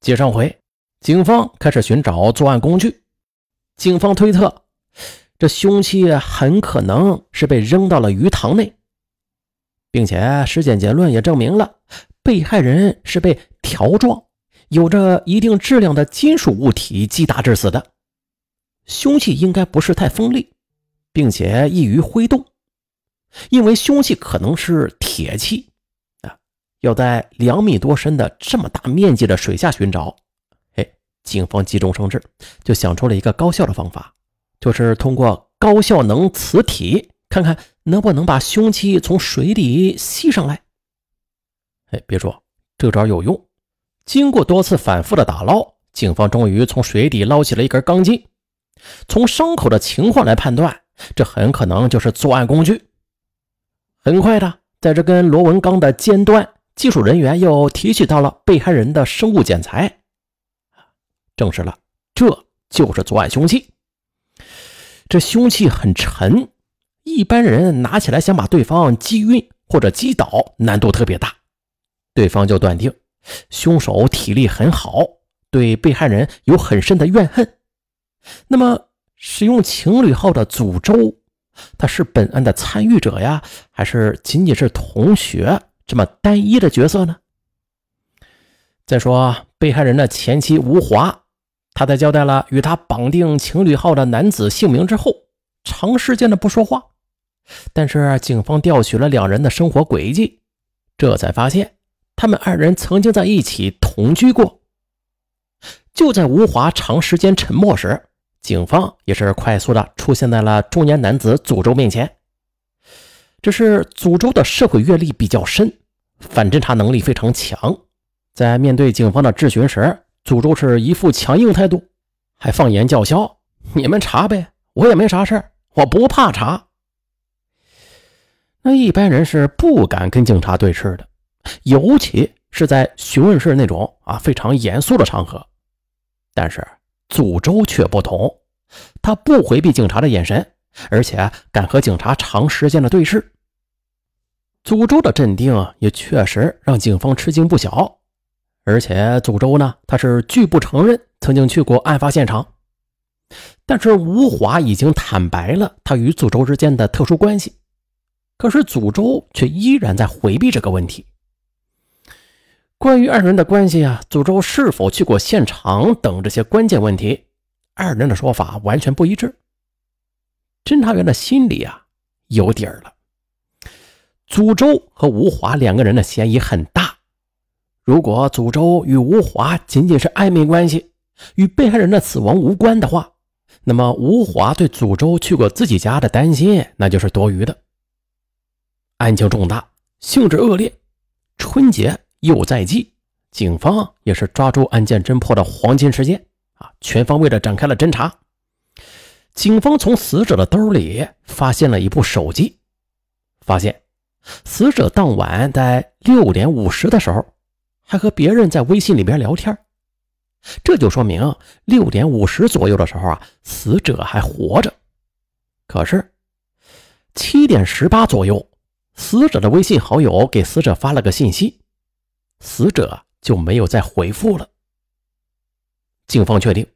接上回，警方开始寻找作案工具。警方推测，这凶器很可能是被扔到了鱼塘内，并且尸检结论也证明了被害人是被条状、有着一定质量的金属物体击打致死的。凶器应该不是太锋利，并且易于挥动，因为凶器可能是铁器。要在两米多深的这么大面积的水下寻找，哎，警方急中生智，就想出了一个高效的方法，就是通过高效能磁体，看看能不能把凶器从水里吸上来。哎，别说这招有用。经过多次反复的打捞，警方终于从水底捞起了一根钢筋。从伤口的情况来判断，这很可能就是作案工具。很快的，在这根螺纹钢的尖端。技术人员又提取到了被害人的生物检材，证实了这就是作案凶器。这凶器很沉，一般人拿起来想把对方击晕或者击倒，难度特别大。对方就断定凶手体力很好，对被害人有很深的怨恨。那么，使用情侣号的祖周，他是本案的参与者呀，还是仅仅是同学？这么单一的角色呢？再说被害人的前妻吴华，她在交代了与他绑定情侣号的男子姓名之后，长时间的不说话。但是警方调取了两人的生活轨迹，这才发现他们二人曾经在一起同居过。就在吴华长时间沉默时，警方也是快速的出现在了中年男子祖周面前。只是祖周的社会阅历比较深。反侦查能力非常强，在面对警方的质询时，祖周是一副强硬态度，还放言叫嚣：“你们查呗，我也没啥事我不怕查。”那一般人是不敢跟警察对视的，尤其是在询问室那种啊非常严肃的场合。但是祖周却不同，他不回避警察的眼神，而且敢和警察长时间的对视。祖周的镇定也确实让警方吃惊不小，而且祖周呢，他是拒不承认曾经去过案发现场。但是吴华已经坦白了他与祖周之间的特殊关系，可是祖周却依然在回避这个问题。关于二人的关系啊，祖周是否去过现场等这些关键问题，二人的说法完全不一致。侦查员的心里啊有底儿了。祖周和吴华两个人的嫌疑很大。如果祖周与吴华仅仅是暧昧关系，与被害人的死亡无关的话，那么吴华对祖周去过自己家的担心那就是多余的。案情重大，性质恶劣，春节又在即，警方也是抓住案件侦破的黄金时间啊，全方位的展开了侦查。警方从死者的兜里发现了一部手机，发现。死者当晚在六点五十的时候，还和别人在微信里边聊天，这就说明六点五十左右的时候啊，死者还活着。可是七点十八左右，死者的微信好友给死者发了个信息，死者就没有再回复了。警方确定，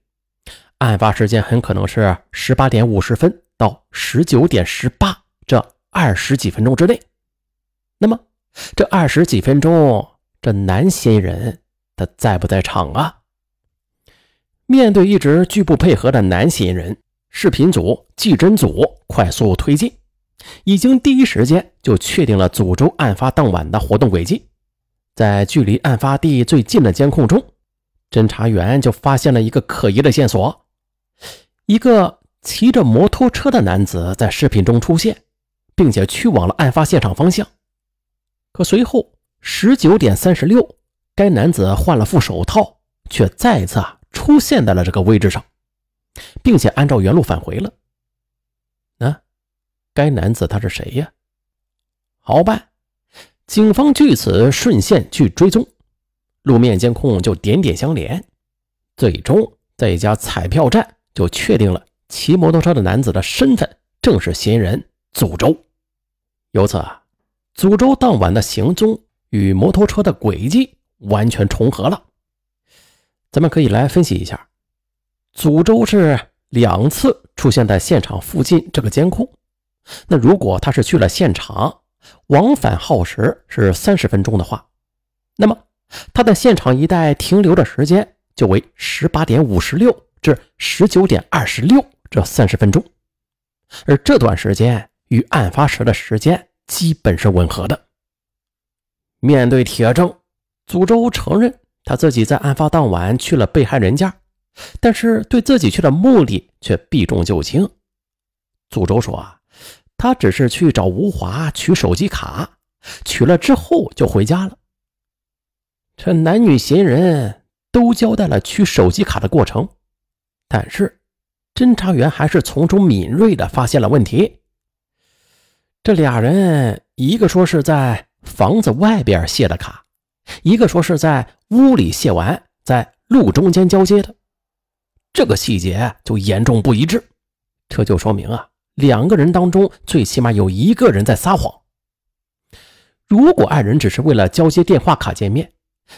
案发时间很可能是十八点五十分到十九点十八这二十几分钟之内。那么，这二十几分钟，这男嫌疑人他在不在场啊？面对一直拒不配合的男嫌疑人，视频组、技侦组快速推进，已经第一时间就确定了祖周案发当晚的活动轨迹。在距离案发地最近的监控中，侦查员就发现了一个可疑的线索：一个骑着摩托车的男子在视频中出现，并且去往了案发现场方向。可随后十九点三十六，该男子换了副手套，却再次出现在了这个位置上，并且按照原路返回了。那该男子他是谁呀？好办，警方据此顺线去追踪，路面监控就点点相连，最终在一家彩票站就确定了骑摩托车的男子的身份正是嫌疑人祖周。由此啊。祖周当晚的行踪与摩托车的轨迹完全重合了。咱们可以来分析一下，祖周是两次出现在现场附近这个监控。那如果他是去了现场，往返耗时是三十分钟的话，那么他在现场一带停留的时间就为十八点五十六至十九点二十六这三十分钟，而这段时间与案发时的时间基本是吻合的。面对铁证，祖周承认他自己在案发当晚去了被害人家，但是对自己去的目的却避重就轻。祖周说啊。他只是去找吴华取手机卡，取了之后就回家了。这男女嫌疑人都交代了取手机卡的过程，但是侦查员还是从中敏锐的发现了问题。这俩人，一个说是在房子外边卸的卡，一个说是在屋里卸完，在路中间交接的，这个细节就严重不一致。这就说明啊。两个人当中，最起码有一个人在撒谎。如果二人只是为了交接电话卡见面，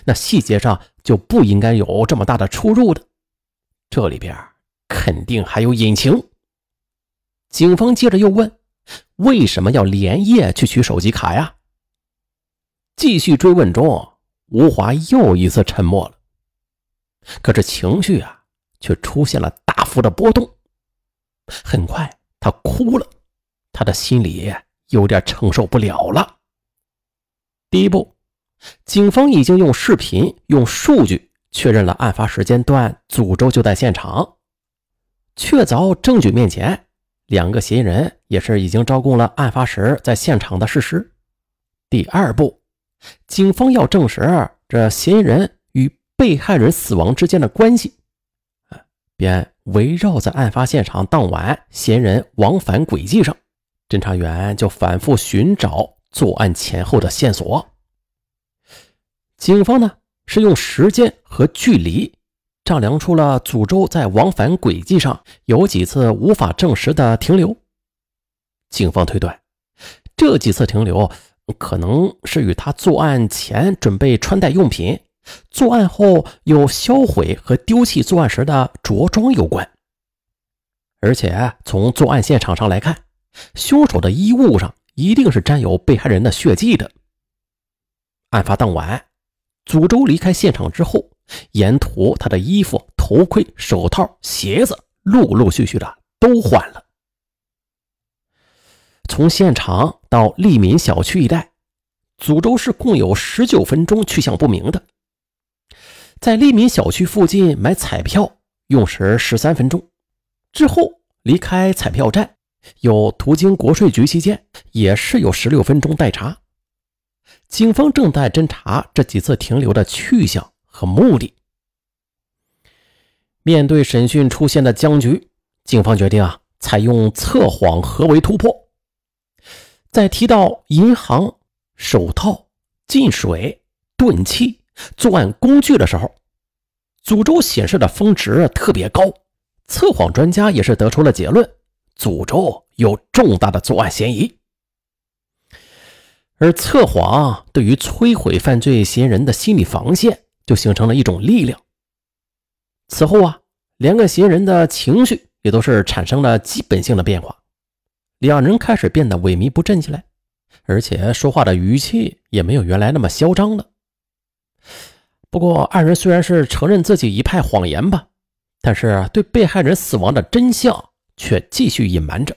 那细节上就不应该有这么大的出入的。这里边肯定还有隐情。警方接着又问：“为什么要连夜去取手机卡呀？”继续追问中，吴华又一次沉默了。可是情绪啊，却出现了大幅的波动。很快。他哭了，他的心里有点承受不了了。第一步，警方已经用视频、用数据确认了案发时间段，诅咒就在现场。确凿证据面前，两个嫌疑人也是已经招供了案发时在现场的事实。第二步，警方要证实这嫌疑人与被害人死亡之间的关系，便。围绕在案发现场当晚嫌疑人往返轨迹上，侦查员就反复寻找作案前后的线索。警方呢是用时间和距离丈量出了祖周在往返轨迹上有几次无法证实的停留。警方推断，这几次停留可能是与他作案前准备穿戴用品。作案后又销毁和丢弃作案时的着装有关，而且从作案现场上来看，凶手的衣物上一定是沾有被害人的血迹的。案发当晚，祖周离开现场之后，沿途他的衣服、头盔、手套、鞋子陆陆续续的都换了。从现场到利民小区一带，祖州市共有十九分钟去向不明的。在利民小区附近买彩票用时十三分钟，之后离开彩票站，有途经国税局期间也是有十六分钟待查。警方正在侦查这几次停留的去向和目的。面对审讯出现的僵局，警方决定啊，采用测谎合围突破。在提到银行、手套、进水、钝器。作案工具的时候，诅咒显示的峰值特别高，测谎专家也是得出了结论：诅咒有重大的作案嫌疑。而测谎对于摧毁犯罪嫌疑人的心理防线，就形成了一种力量。此后啊，两个嫌疑人的情绪也都是产生了基本性的变化，两人开始变得萎靡不振起来，而且说话的语气也没有原来那么嚣张了。不过，二人虽然是承认自己一派谎言吧，但是对被害人死亡的真相却继续隐瞒着。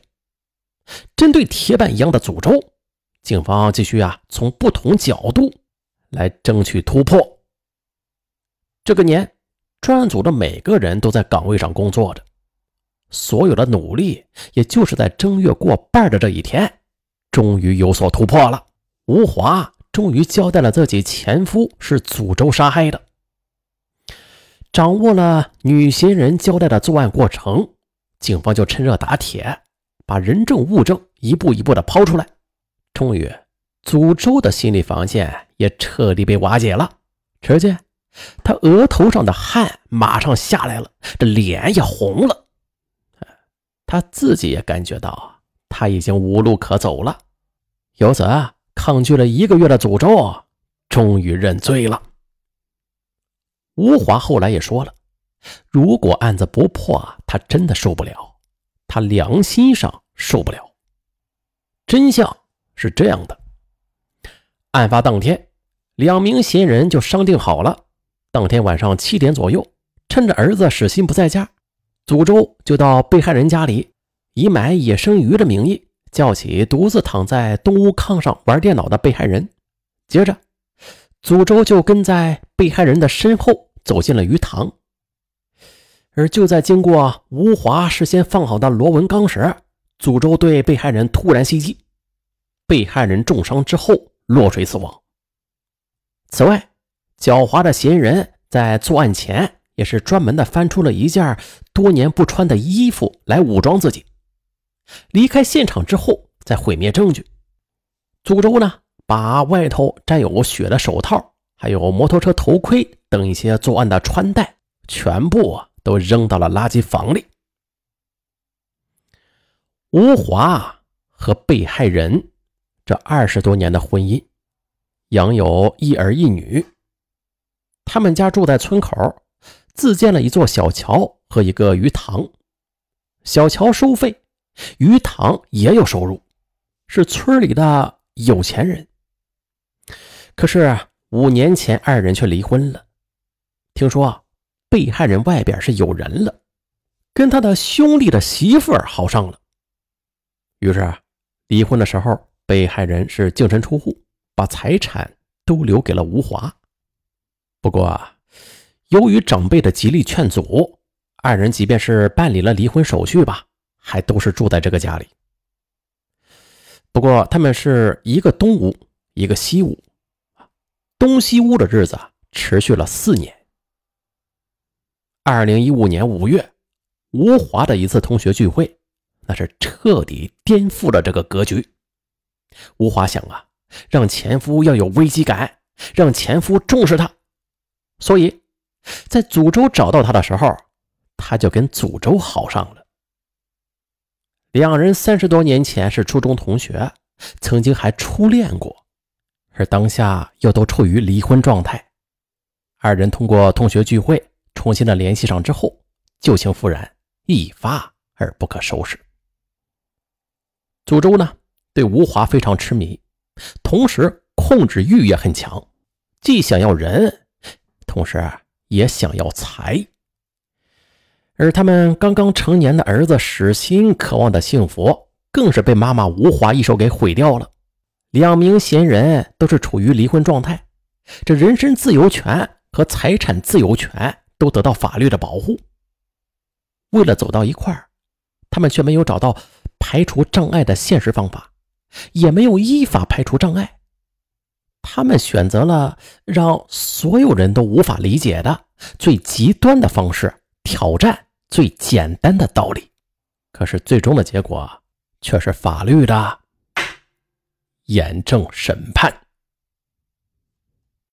针对铁板一样的诅咒，警方继续啊从不同角度来争取突破。这个年，专案组的每个人都在岗位上工作着，所有的努力也就是在正月过半的这一天，终于有所突破了。吴华。终于交代了自己前夫是诅咒杀害的，掌握了女嫌疑人交代的作案过程，警方就趁热打铁，把人证物证一步一步的抛出来。终于，诅咒的心理防线也彻底被瓦解了。只见他额头上的汗马上下来了，这脸也红了。他自己也感觉到啊他已经无路可走了，由此啊。抗拒了一个月的诅咒，终于认罪了。吴华后来也说了，如果案子不破，他真的受不了，他良心上受不了。真相是这样的：案发当天，两名嫌疑人就商定好了，当天晚上七点左右，趁着儿子史鑫不在家，祖周就到被害人家里，以买野生鱼的名义，叫起独自躺在东屋炕上玩电脑的被害人，接着，祖周就跟在被害人的身后。走进了鱼塘，而就在经过吴华事先放好的螺纹钢时，祖周对被害人突然袭击，被害人重伤之后落水死亡。此外，狡猾的嫌疑人在作案前也是专门的翻出了一件多年不穿的衣服来武装自己，离开现场之后再毁灭证据。祖周呢，把外头沾有血的手套。还有摩托车头盔等一些作案的穿戴，全部都扔到了垃圾房里。吴华和被害人这二十多年的婚姻，养有一儿一女。他们家住在村口，自建了一座小桥和一个鱼塘。小桥收费，鱼塘也有收入，是村里的有钱人。可是。五年前，二人却离婚了。听说啊被害人外边是有人了，跟他的兄弟的媳妇儿好上了。于是，啊离婚的时候，被害人是净身出户，把财产都留给了吴华。不过，由于长辈的极力劝阻，二人即便是办理了离婚手续吧，还都是住在这个家里。不过，他们是一个东屋，一个西屋。东西屋的日子持续了四年。二零一五年五月，吴华的一次同学聚会，那是彻底颠覆了这个格局。吴华想啊，让前夫要有危机感，让前夫重视他，所以，在祖州找到他的时候，他就跟祖州好上了。两人三十多年前是初中同学，曾经还初恋过。而当下又都处于离婚状态，二人通过同学聚会重新的联系上之后，旧情复燃，一发而不可收拾。祖州呢，对吴华非常痴迷，同时控制欲也很强，既想要人，同时也想要财。而他们刚刚成年的儿子史鑫渴望的幸福，更是被妈妈吴华一手给毁掉了。两名嫌疑人都是处于离婚状态，这人身自由权和财产自由权都得到法律的保护。为了走到一块儿，他们却没有找到排除障碍的现实方法，也没有依法排除障碍。他们选择了让所有人都无法理解的最极端的方式，挑战最简单的道理。可是最终的结果却是法律的。严正审判。